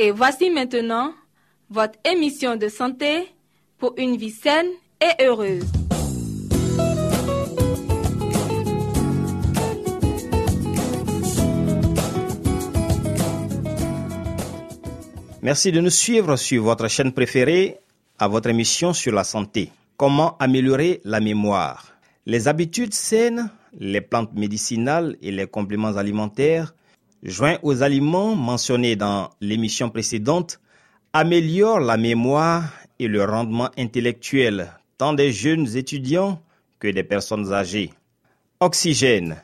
Et voici maintenant votre émission de santé pour une vie saine et heureuse. Merci de nous suivre sur votre chaîne préférée à votre émission sur la santé. Comment améliorer la mémoire? Les habitudes saines, les plantes médicinales et les compléments alimentaires, joints aux aliments mentionnés dans l'émission précédente, améliorent la mémoire et le rendement intellectuel tant des jeunes étudiants que des personnes âgées. Oxygène.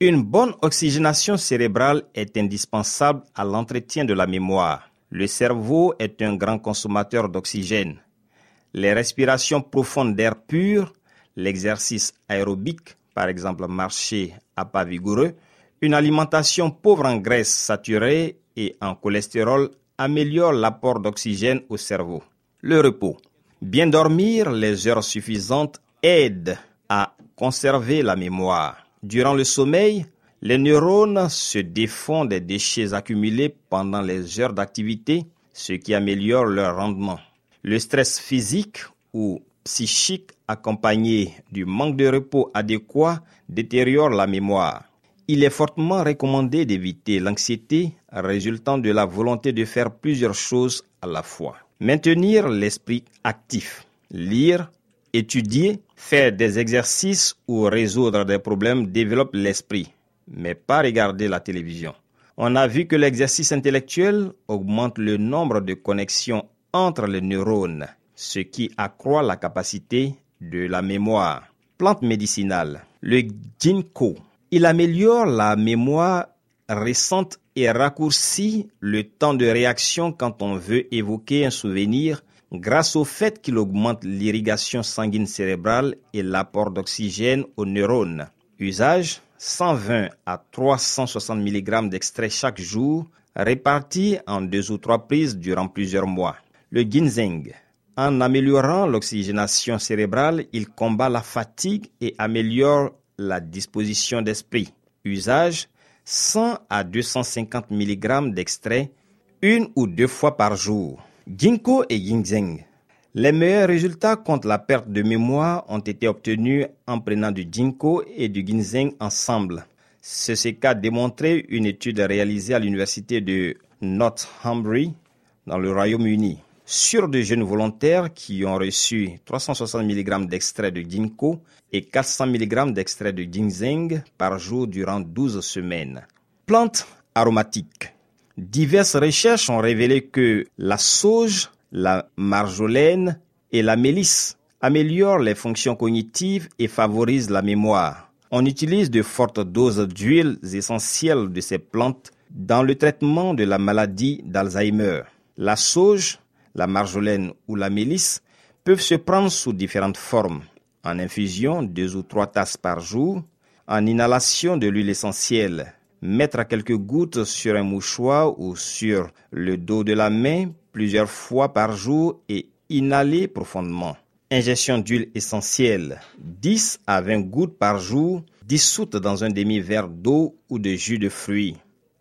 Une bonne oxygénation cérébrale est indispensable à l'entretien de la mémoire. Le cerveau est un grand consommateur d'oxygène. Les respirations profondes d'air pur, l'exercice aérobique, par exemple marcher à pas vigoureux, une alimentation pauvre en graisses saturées et en cholestérol améliore l'apport d'oxygène au cerveau. Le repos. Bien dormir les heures suffisantes aide à conserver la mémoire. Durant le sommeil, les neurones se défont des déchets accumulés pendant les heures d'activité, ce qui améliore leur rendement. Le stress physique ou psychique accompagné du manque de repos adéquat détériore la mémoire. Il est fortement recommandé d'éviter l'anxiété résultant de la volonté de faire plusieurs choses à la fois. Maintenir l'esprit actif, lire, étudier, faire des exercices ou résoudre des problèmes développe l'esprit, mais pas regarder la télévision. On a vu que l'exercice intellectuel augmente le nombre de connexions entre les neurones, ce qui accroît la capacité de la mémoire. Plante médicinale. Le ginkgo. Il améliore la mémoire récente et raccourcit le temps de réaction quand on veut évoquer un souvenir grâce au fait qu'il augmente l'irrigation sanguine cérébrale et l'apport d'oxygène aux neurones. Usage 120 à 360 mg d'extrait chaque jour, répartis en deux ou trois prises durant plusieurs mois. Le ginseng. En améliorant l'oxygénation cérébrale, il combat la fatigue et améliore la disposition d'esprit. Usage 100 à 250 mg d'extrait une ou deux fois par jour. Ginkgo et ginseng. Les meilleurs résultats contre la perte de mémoire ont été obtenus en prenant du ginkgo et du ginseng ensemble. Ceci qu'a démontré une étude réalisée à l'université de Northumbrie dans le Royaume-Uni sur de jeunes volontaires qui ont reçu 360 mg d'extrait de ginkgo et 400 mg d'extrait de ginseng par jour durant 12 semaines. Plantes aromatiques. Diverses recherches ont révélé que la sauge, la marjolaine et la mélisse améliorent les fonctions cognitives et favorisent la mémoire. On utilise de fortes doses d'huiles essentielles de ces plantes dans le traitement de la maladie d'Alzheimer. La sauge, la marjolaine ou la mélisse peuvent se prendre sous différentes formes. En infusion, deux ou trois tasses par jour. En inhalation de l'huile essentielle. Mettre quelques gouttes sur un mouchoir ou sur le dos de la main plusieurs fois par jour et inhaler profondément. Ingestion d'huile essentielle. 10 à 20 gouttes par jour dissoutes dans un demi-verre d'eau ou de jus de fruits.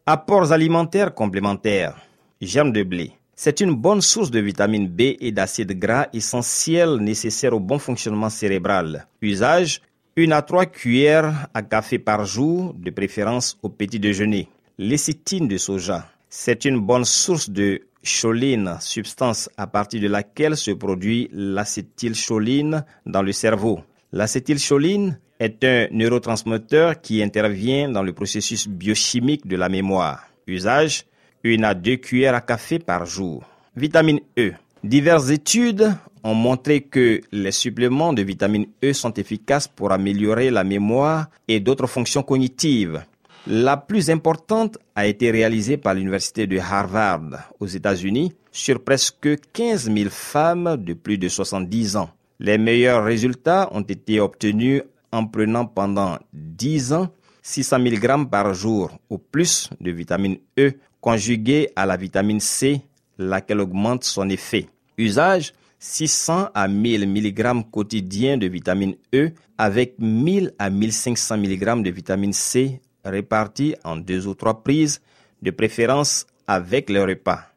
Apports alimentaires complémentaires. Germe de blé. C'est une bonne source de vitamine B et d'acides gras essentiels nécessaires au bon fonctionnement cérébral. Usage une à trois cuillères à café par jour, de préférence au petit déjeuner. Lécithine de soja. C'est une bonne source de choline, substance à partir de laquelle se produit l'acétylcholine dans le cerveau. L'acétylcholine est un neurotransmetteur qui intervient dans le processus biochimique de la mémoire. Usage une à deux cuillères à café par jour. Vitamine E. Diverses études ont montré que les suppléments de vitamine E sont efficaces pour améliorer la mémoire et d'autres fonctions cognitives. La plus importante a été réalisée par l'Université de Harvard aux États-Unis sur presque 15 000 femmes de plus de 70 ans. Les meilleurs résultats ont été obtenus en prenant pendant 10 ans 600 mg par jour ou plus de vitamine E conjuguée à la vitamine C, laquelle augmente son effet. Usage 600 à 1000 mg quotidiens de vitamine E avec 1000 à 1500 mg de vitamine C répartis en deux ou trois prises, de préférence avec le repas.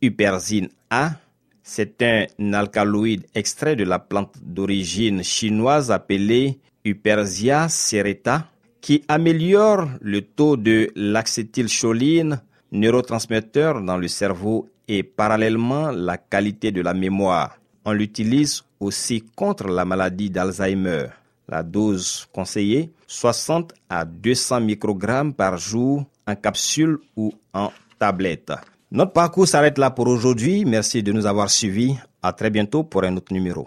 Huperzine A, c'est un alcaloïde extrait de la plante d'origine chinoise appelée Huperzia serrata qui améliore le taux de l'acétylcholine, neurotransmetteur dans le cerveau et parallèlement la qualité de la mémoire. On l'utilise aussi contre la maladie d'Alzheimer. La dose conseillée, 60 à 200 microgrammes par jour en capsule ou en tablette. Notre parcours s'arrête là pour aujourd'hui. Merci de nous avoir suivis. À très bientôt pour un autre numéro.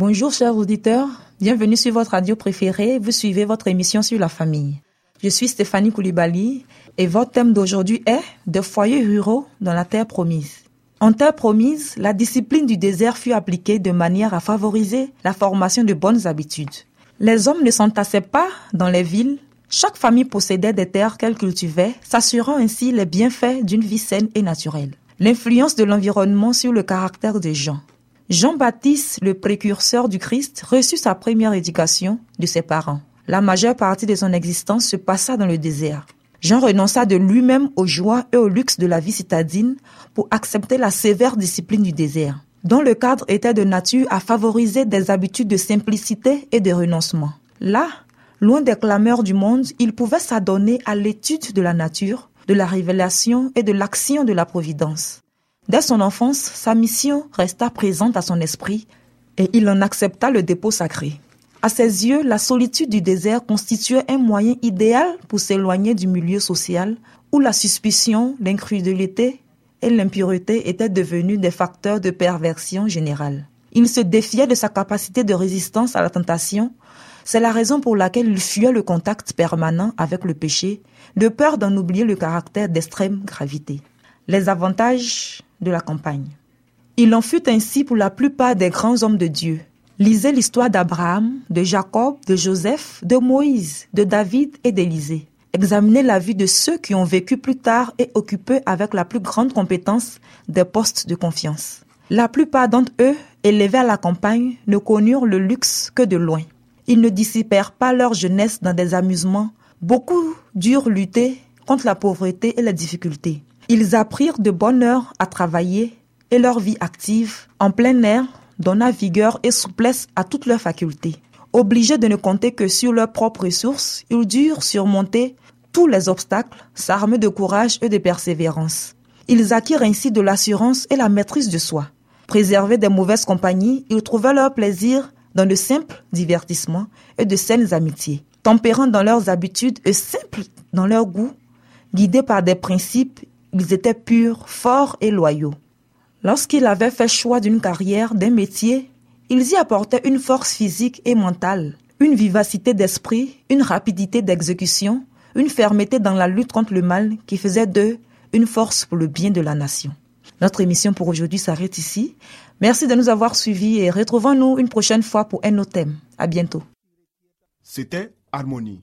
Bonjour chers auditeurs, bienvenue sur votre radio préférée, vous suivez votre émission sur la famille. Je suis Stéphanie Koulibaly et votre thème d'aujourd'hui est De foyers ruraux dans la terre promise. En terre promise, la discipline du désert fut appliquée de manière à favoriser la formation de bonnes habitudes. Les hommes ne s'entassaient pas dans les villes, chaque famille possédait des terres qu'elle cultivait, s'assurant ainsi les bienfaits d'une vie saine et naturelle. L'influence de l'environnement sur le caractère des gens. Jean-Baptiste, le précurseur du Christ, reçut sa première éducation de ses parents. La majeure partie de son existence se passa dans le désert. Jean renonça de lui-même aux joies et au luxe de la vie citadine pour accepter la sévère discipline du désert, dont le cadre était de nature à favoriser des habitudes de simplicité et de renoncement. Là, loin des clameurs du monde, il pouvait s'adonner à l'étude de la nature, de la révélation et de l'action de la providence. Dès son enfance, sa mission resta présente à son esprit et il en accepta le dépôt sacré. À ses yeux, la solitude du désert constituait un moyen idéal pour s'éloigner du milieu social où la suspicion, l'incrédulité et l'impureté étaient devenus des facteurs de perversion générale. Il se défiait de sa capacité de résistance à la tentation. C'est la raison pour laquelle il fuyait le contact permanent avec le péché, de peur d'en oublier le caractère d'extrême gravité. Les avantages de la campagne. Il en fut ainsi pour la plupart des grands hommes de Dieu. Lisez l'histoire d'Abraham, de Jacob, de Joseph, de Moïse, de David et d'Élisée. Examinez la vie de ceux qui ont vécu plus tard et occupé avec la plus grande compétence des postes de confiance. La plupart d'entre eux, élevés à la campagne, ne connurent le luxe que de loin. Ils ne dissipèrent pas leur jeunesse dans des amusements. Beaucoup durent lutter contre la pauvreté et les difficultés. Ils apprirent de bonne heure à travailler et leur vie active en plein air donna vigueur et souplesse à toutes leurs facultés. Obligés de ne compter que sur leurs propres ressources, ils durent surmonter tous les obstacles, s'armer de courage et de persévérance. Ils acquirent ainsi de l'assurance et la maîtrise de soi. Préservés des mauvaises compagnies, ils trouvaient leur plaisir dans de simples divertissements et de saines amitiés. Tempérants dans leurs habitudes et simples dans leur goût, guidés par des principes, ils étaient purs, forts et loyaux. Lorsqu'ils avaient fait choix d'une carrière, d'un métier, ils y apportaient une force physique et mentale, une vivacité d'esprit, une rapidité d'exécution, une fermeté dans la lutte contre le mal qui faisait d'eux une force pour le bien de la nation. Notre émission pour aujourd'hui s'arrête ici. Merci de nous avoir suivis et retrouvons-nous une prochaine fois pour un autre thème. À bientôt. C'était Harmonie.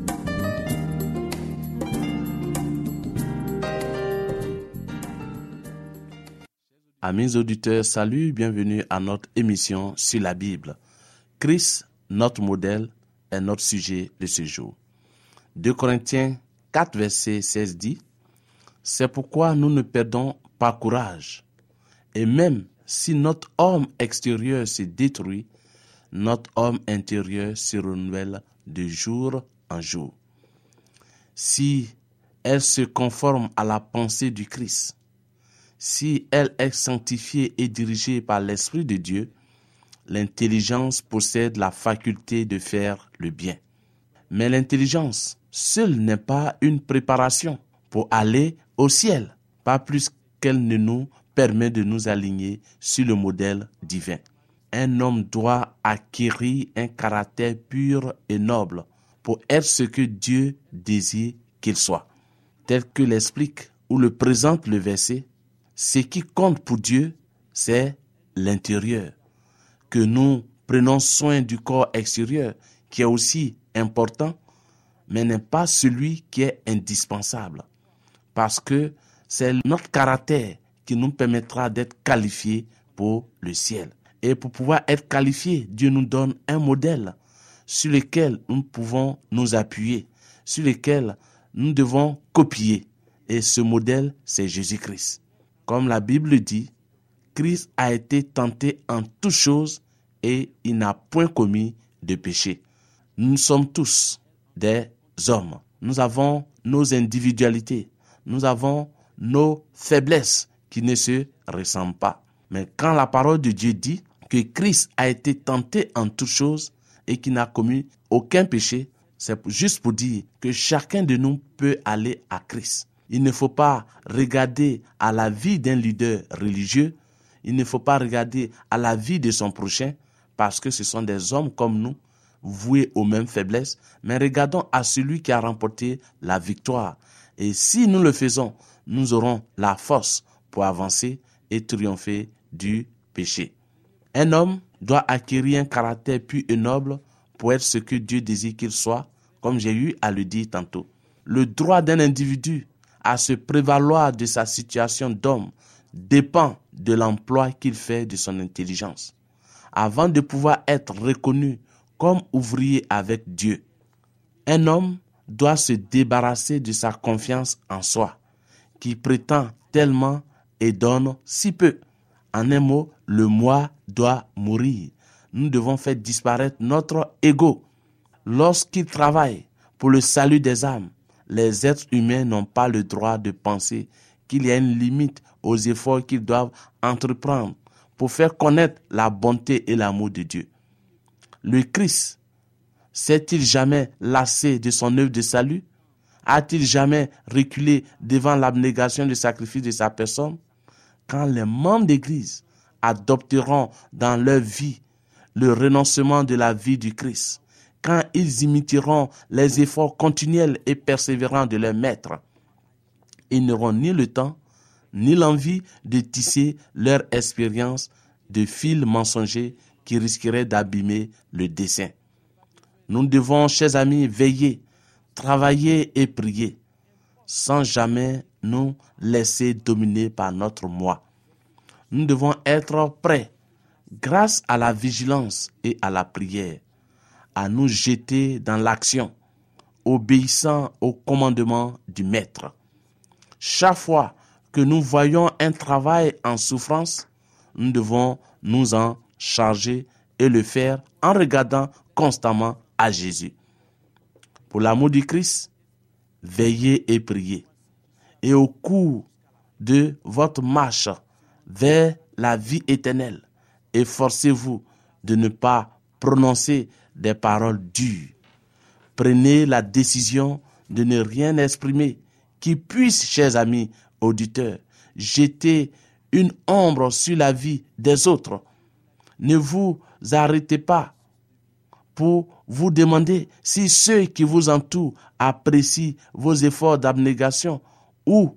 Amis auditeurs, salut, bienvenue à notre émission sur la Bible. Christ, notre modèle, est notre sujet de ce jour. 2 Corinthiens 4, verset 16 dit, C'est pourquoi nous ne perdons pas courage. Et même si notre homme extérieur se détruit, notre homme intérieur se renouvelle de jour en jour. Si elle se conforme à la pensée du Christ, si elle est sanctifiée et dirigée par l'Esprit de Dieu, l'intelligence possède la faculté de faire le bien. Mais l'intelligence seule n'est pas une préparation pour aller au ciel, pas plus qu'elle ne nous permet de nous aligner sur le modèle divin. Un homme doit acquérir un caractère pur et noble pour être ce que Dieu désire qu'il soit. Tel que l'explique ou le présente le verset, ce qui compte pour Dieu, c'est l'intérieur. Que nous prenons soin du corps extérieur, qui est aussi important, mais n'est pas celui qui est indispensable. Parce que c'est notre caractère qui nous permettra d'être qualifiés pour le ciel. Et pour pouvoir être qualifiés, Dieu nous donne un modèle sur lequel nous pouvons nous appuyer, sur lequel nous devons copier. Et ce modèle, c'est Jésus-Christ. Comme la Bible dit, Christ a été tenté en toutes choses et il n'a point commis de péché. Nous sommes tous des hommes. Nous avons nos individualités. Nous avons nos faiblesses qui ne se ressemblent pas. Mais quand la parole de Dieu dit que Christ a été tenté en toutes choses et qu'il n'a commis aucun péché, c'est juste pour dire que chacun de nous peut aller à Christ. Il ne faut pas regarder à la vie d'un leader religieux, il ne faut pas regarder à la vie de son prochain, parce que ce sont des hommes comme nous, voués aux mêmes faiblesses, mais regardons à celui qui a remporté la victoire. Et si nous le faisons, nous aurons la force pour avancer et triompher du péché. Un homme doit acquérir un caractère pur et noble pour être ce que Dieu désire qu'il soit, comme j'ai eu à le dire tantôt. Le droit d'un individu à se prévaloir de sa situation d'homme dépend de l'emploi qu'il fait de son intelligence. Avant de pouvoir être reconnu comme ouvrier avec Dieu, un homme doit se débarrasser de sa confiance en soi, qui prétend tellement et donne si peu. En un mot, le moi doit mourir. Nous devons faire disparaître notre ego. Lorsqu'il travaille pour le salut des âmes, les êtres humains n'ont pas le droit de penser qu'il y a une limite aux efforts qu'ils doivent entreprendre pour faire connaître la bonté et l'amour de Dieu. Le Christ s'est-il jamais lassé de son œuvre de salut? A-t-il jamais reculé devant l'abnégation du sacrifice de sa personne? Quand les membres d'Église adopteront dans leur vie le renoncement de la vie du Christ, quand ils imiteront les efforts continuels et persévérants de leur maître. Ils n'auront ni le temps, ni l'envie de tisser leur expérience de fils mensongers qui risqueraient d'abîmer le dessin. Nous devons, chers amis, veiller, travailler et prier, sans jamais nous laisser dominer par notre moi. Nous devons être prêts grâce à la vigilance et à la prière, à nous jeter dans l'action, obéissant au commandement du Maître. Chaque fois que nous voyons un travail en souffrance, nous devons nous en charger et le faire en regardant constamment à Jésus. Pour l'amour du Christ, veillez et priez. Et au cours de votre marche vers la vie éternelle, efforcez-vous de ne pas prononcer des paroles dures. Prenez la décision de ne rien exprimer qui puisse, chers amis auditeurs, jeter une ombre sur la vie des autres. Ne vous arrêtez pas pour vous demander si ceux qui vous entourent apprécient vos efforts d'abnégation ou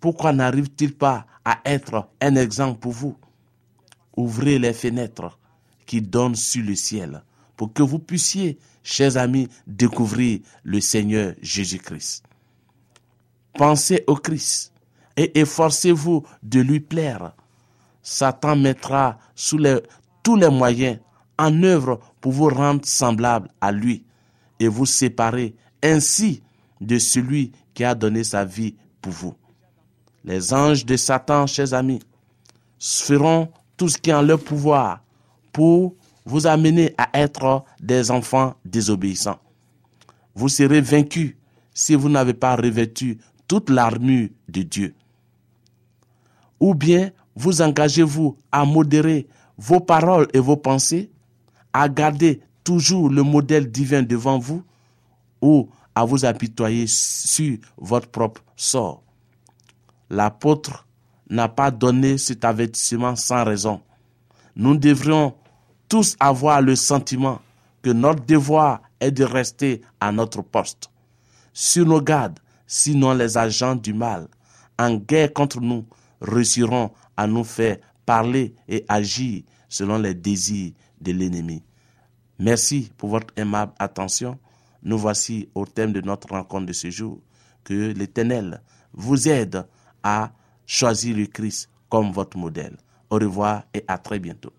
pourquoi n'arrive-t-il pas à être un exemple pour vous? Ouvrez les fenêtres qui donnent sur le ciel pour que vous puissiez, chers amis, découvrir le Seigneur Jésus-Christ. Pensez au Christ et efforcez-vous de lui plaire. Satan mettra sous tous les moyens en œuvre pour vous rendre semblable à lui et vous séparer ainsi de celui qui a donné sa vie pour vous. Les anges de Satan, chers amis, feront tout ce qui est en leur pouvoir pour vous amener à être des enfants désobéissants. Vous serez vaincus si vous n'avez pas revêtu toute l'armure de Dieu. Ou bien vous engagez-vous à modérer vos paroles et vos pensées, à garder toujours le modèle divin devant vous, ou à vous apitoyer sur votre propre sort. L'apôtre n'a pas donné cet avertissement sans raison. Nous devrions tous avoir le sentiment que notre devoir est de rester à notre poste, sur nos gardes, sinon les agents du mal, en guerre contre nous, réussiront à nous faire parler et agir selon les désirs de l'ennemi. Merci pour votre aimable attention. Nous voici au thème de notre rencontre de ce jour. Que l'Éternel vous aide à choisir le Christ comme votre modèle. Au revoir et à très bientôt.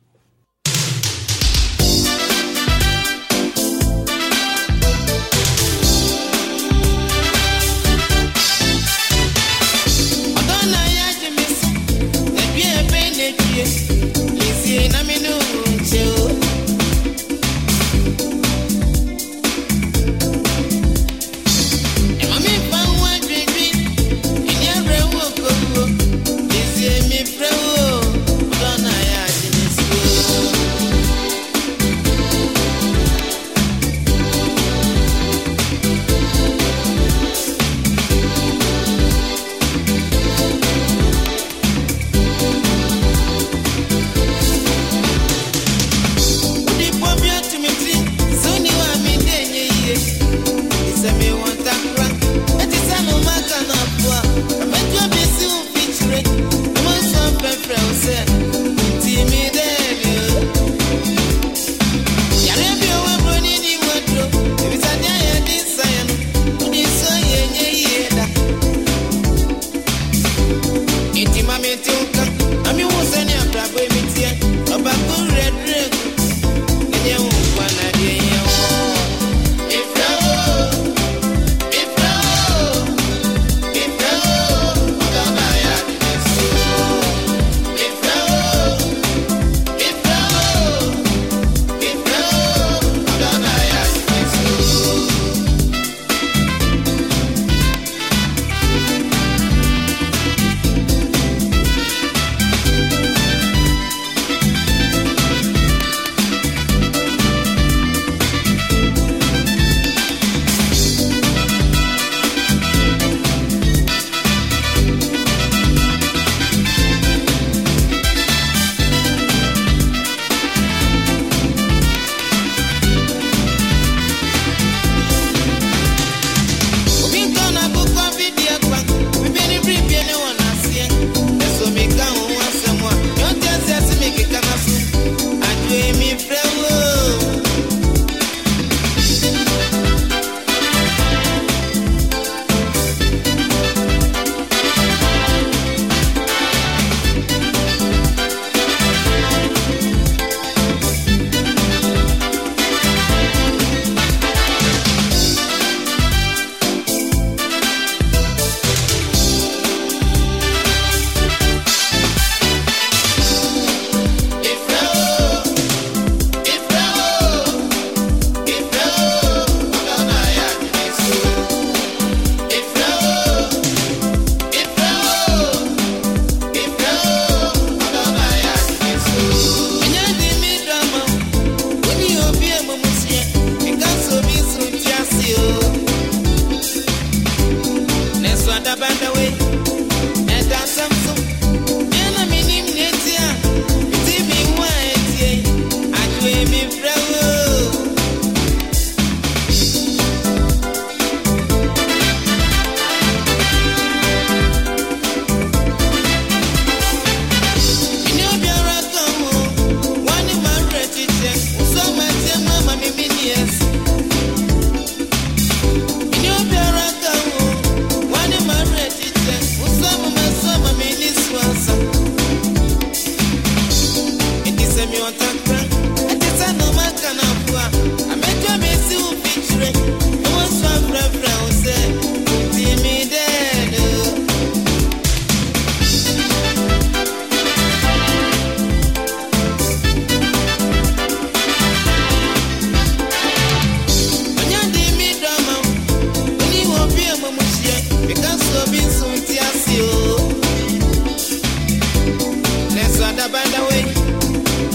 abandoned way,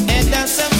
and that's a